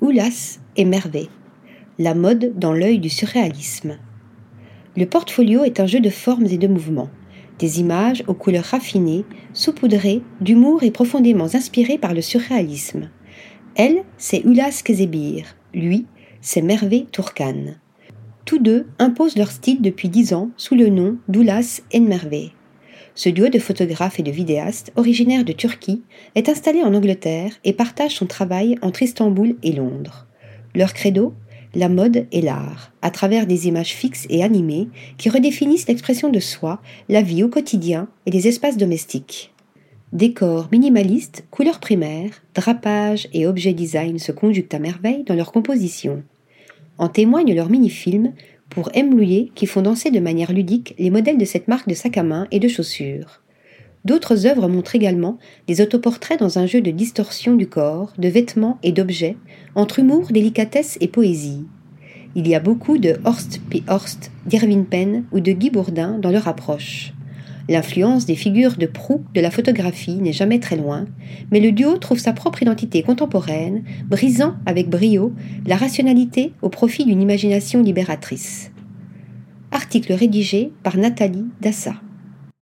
Oulas et Merveille. La mode dans l'œil du surréalisme. Le portfolio est un jeu de formes et de mouvements, des images aux couleurs raffinées, saupoudrées d'humour et profondément inspirées par le surréalisme. Elle, c'est Ulas Kezebir, lui, c'est Merveille Tourkan. Tous deux imposent leur style depuis dix ans sous le nom d'Ulas Merveille. Ce duo de photographes et de vidéastes, originaire de Turquie, est installé en Angleterre et partage son travail entre Istanbul et Londres. Leur credo la mode et l'art, à travers des images fixes et animées qui redéfinissent l'expression de soi, la vie au quotidien et les espaces domestiques. Décors minimalistes, couleurs primaires, drapages et objets design se conjuguent à merveille dans leur composition. En témoignent leurs mini-films pour M. qui font danser de manière ludique les modèles de cette marque de sac à main et de chaussures. D'autres œuvres montrent également des autoportraits dans un jeu de distorsion du corps, de vêtements et d'objets, entre humour, délicatesse et poésie. Il y a beaucoup de Horst P. Horst, d'Irving Penn ou de Guy Bourdin dans leur approche. L'influence des figures de proue de la photographie n'est jamais très loin, mais le duo trouve sa propre identité contemporaine, brisant avec brio la rationalité au profit d'une imagination libératrice. Article rédigé par Nathalie Dassa.